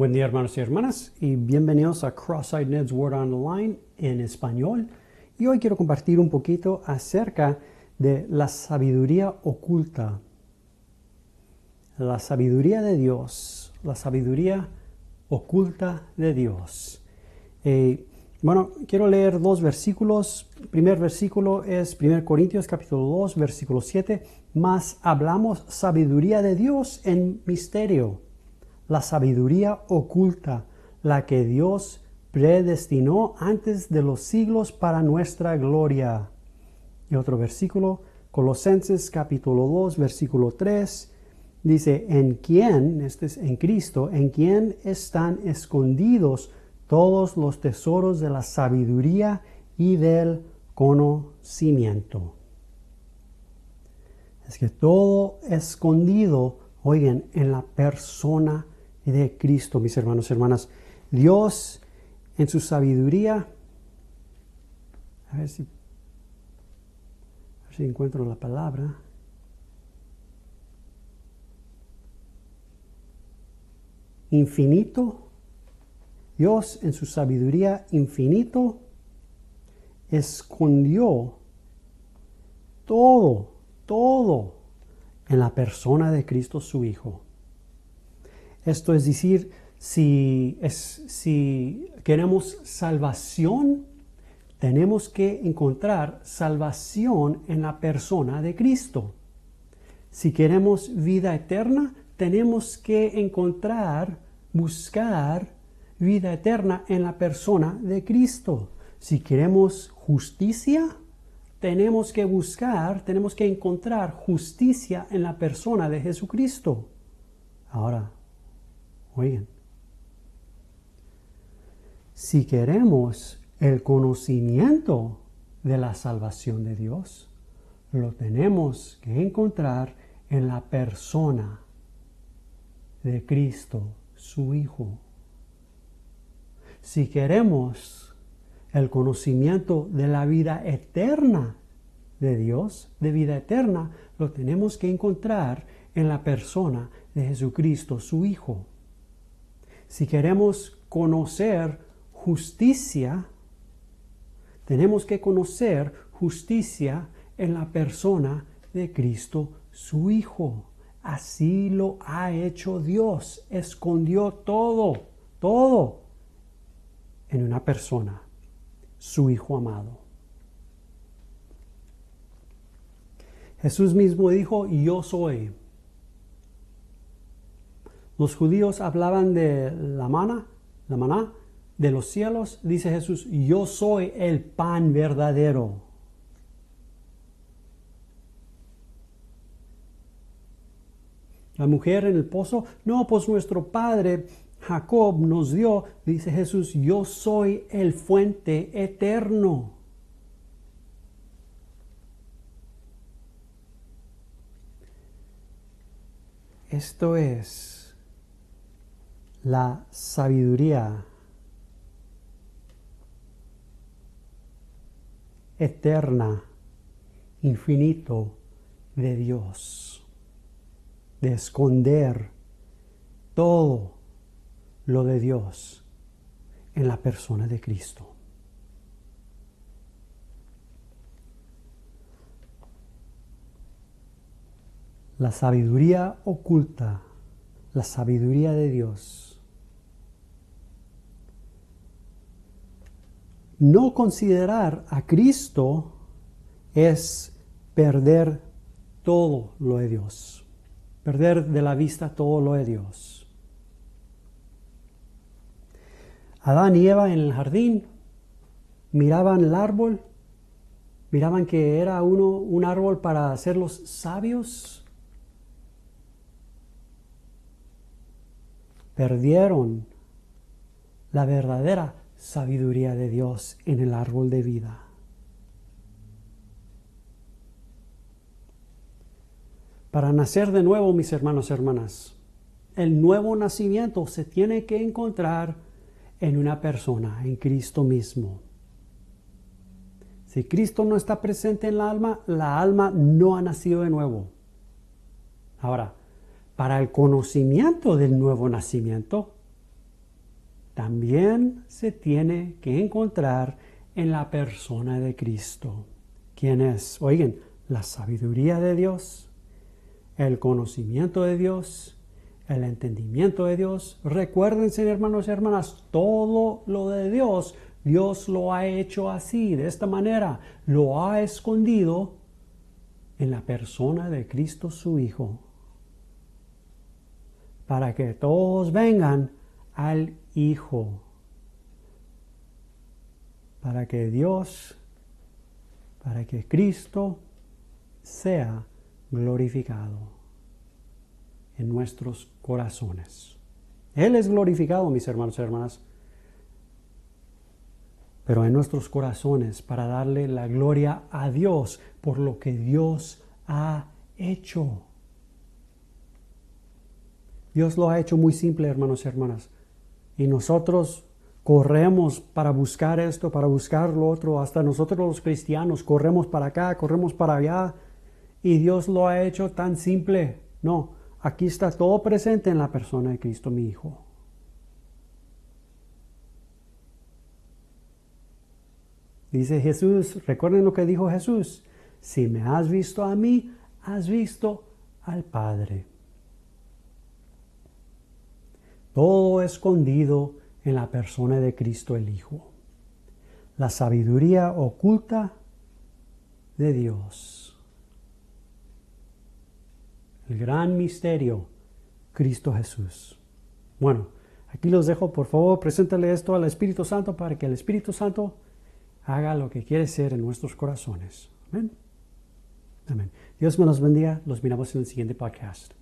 Buen día hermanos y hermanas y bienvenidos a Cross-Eyed Ned's Word Online en español. Y hoy quiero compartir un poquito acerca de la sabiduría oculta. La sabiduría de Dios, la sabiduría oculta de Dios. Eh, bueno, quiero leer dos versículos. El primer versículo es 1 Corintios capítulo 2, versículo 7. Más hablamos sabiduría de Dios en misterio la sabiduría oculta, la que Dios predestinó antes de los siglos para nuestra gloria. Y otro versículo, Colosenses capítulo 2, versículo 3, dice, en quién, este es en Cristo, en quién están escondidos todos los tesoros de la sabiduría y del conocimiento. Es que todo escondido, oigan, en la persona de Cristo, mis hermanos y hermanas. Dios, en su sabiduría, a ver si encuentro la palabra. Infinito, Dios en su sabiduría infinito escondió todo, todo en la persona de Cristo su Hijo. Esto es decir, si, queremos salvación, tenemos que encontrar salvación en la persona de Cristo. Si queremos vida eterna, tenemos que encontrar, buscar vida eterna en la persona de Cristo. Si queremos justicia, tenemos que buscar, tenemos que encontrar justicia en la persona de Jesucristo. Ahora, Oigan, si queremos el conocimiento de la salvación de Dios, lo tenemos que encontrar en la persona de Cristo, su Hijo. Si queremos el conocimiento de la vida eterna de Dios, de vida eterna, lo tenemos que encontrar en la persona de Jesucristo, su Hijo. Si queremos conocer justicia, tenemos que conocer justicia en la persona de Cristo, su Hijo. Así lo ha hecho Dios. Escondió todo, todo en una persona, su Hijo amado. Jesús mismo dijo, yo soy. Los judíos hablaban de la mana, la maná, de los cielos. Dice Jesús, yo soy el pan verdadero. La mujer en el pozo, no, pues nuestro padre Jacob nos dio, dice Jesús, yo soy el fuente eterno. Esto es la sabiduría eterna, infinito de Dios, de esconder todo lo de Dios en la persona de Cristo. La sabiduría oculta, la sabiduría de Dios No considerar a Cristo es perder todo lo de Dios, perder de la vista todo lo de Dios. Adán y Eva en el jardín miraban el árbol, miraban que era uno un árbol para hacerlos sabios. Perdieron la verdadera sabiduría de Dios en el árbol de vida. Para nacer de nuevo, mis hermanos y hermanas, el nuevo nacimiento se tiene que encontrar en una persona, en Cristo mismo. Si Cristo no está presente en la alma, la alma no ha nacido de nuevo. Ahora, para el conocimiento del nuevo nacimiento, también se tiene que encontrar en la persona de Cristo. ¿Quién es? Oigan, la sabiduría de Dios, el conocimiento de Dios, el entendimiento de Dios. Recuérdense, hermanos y hermanas, todo lo de Dios, Dios lo ha hecho así, de esta manera, lo ha escondido en la persona de Cristo su Hijo, para que todos vengan al Hijo, para que Dios, para que Cristo sea glorificado en nuestros corazones. Él es glorificado, mis hermanos y hermanas, pero en nuestros corazones para darle la gloria a Dios por lo que Dios ha hecho. Dios lo ha hecho muy simple, hermanos y hermanas. Y nosotros corremos para buscar esto, para buscar lo otro. Hasta nosotros los cristianos corremos para acá, corremos para allá. Y Dios lo ha hecho tan simple. No, aquí está todo presente en la persona de Cristo, mi Hijo. Dice Jesús, recuerden lo que dijo Jesús, si me has visto a mí, has visto al Padre. Todo escondido en la persona de Cristo el Hijo. La sabiduría oculta de Dios. El gran misterio, Cristo Jesús. Bueno, aquí los dejo, por favor, preséntale esto al Espíritu Santo para que el Espíritu Santo haga lo que quiere ser en nuestros corazones. Amén. Amén. Dios me los bendiga. Los miramos en el siguiente podcast.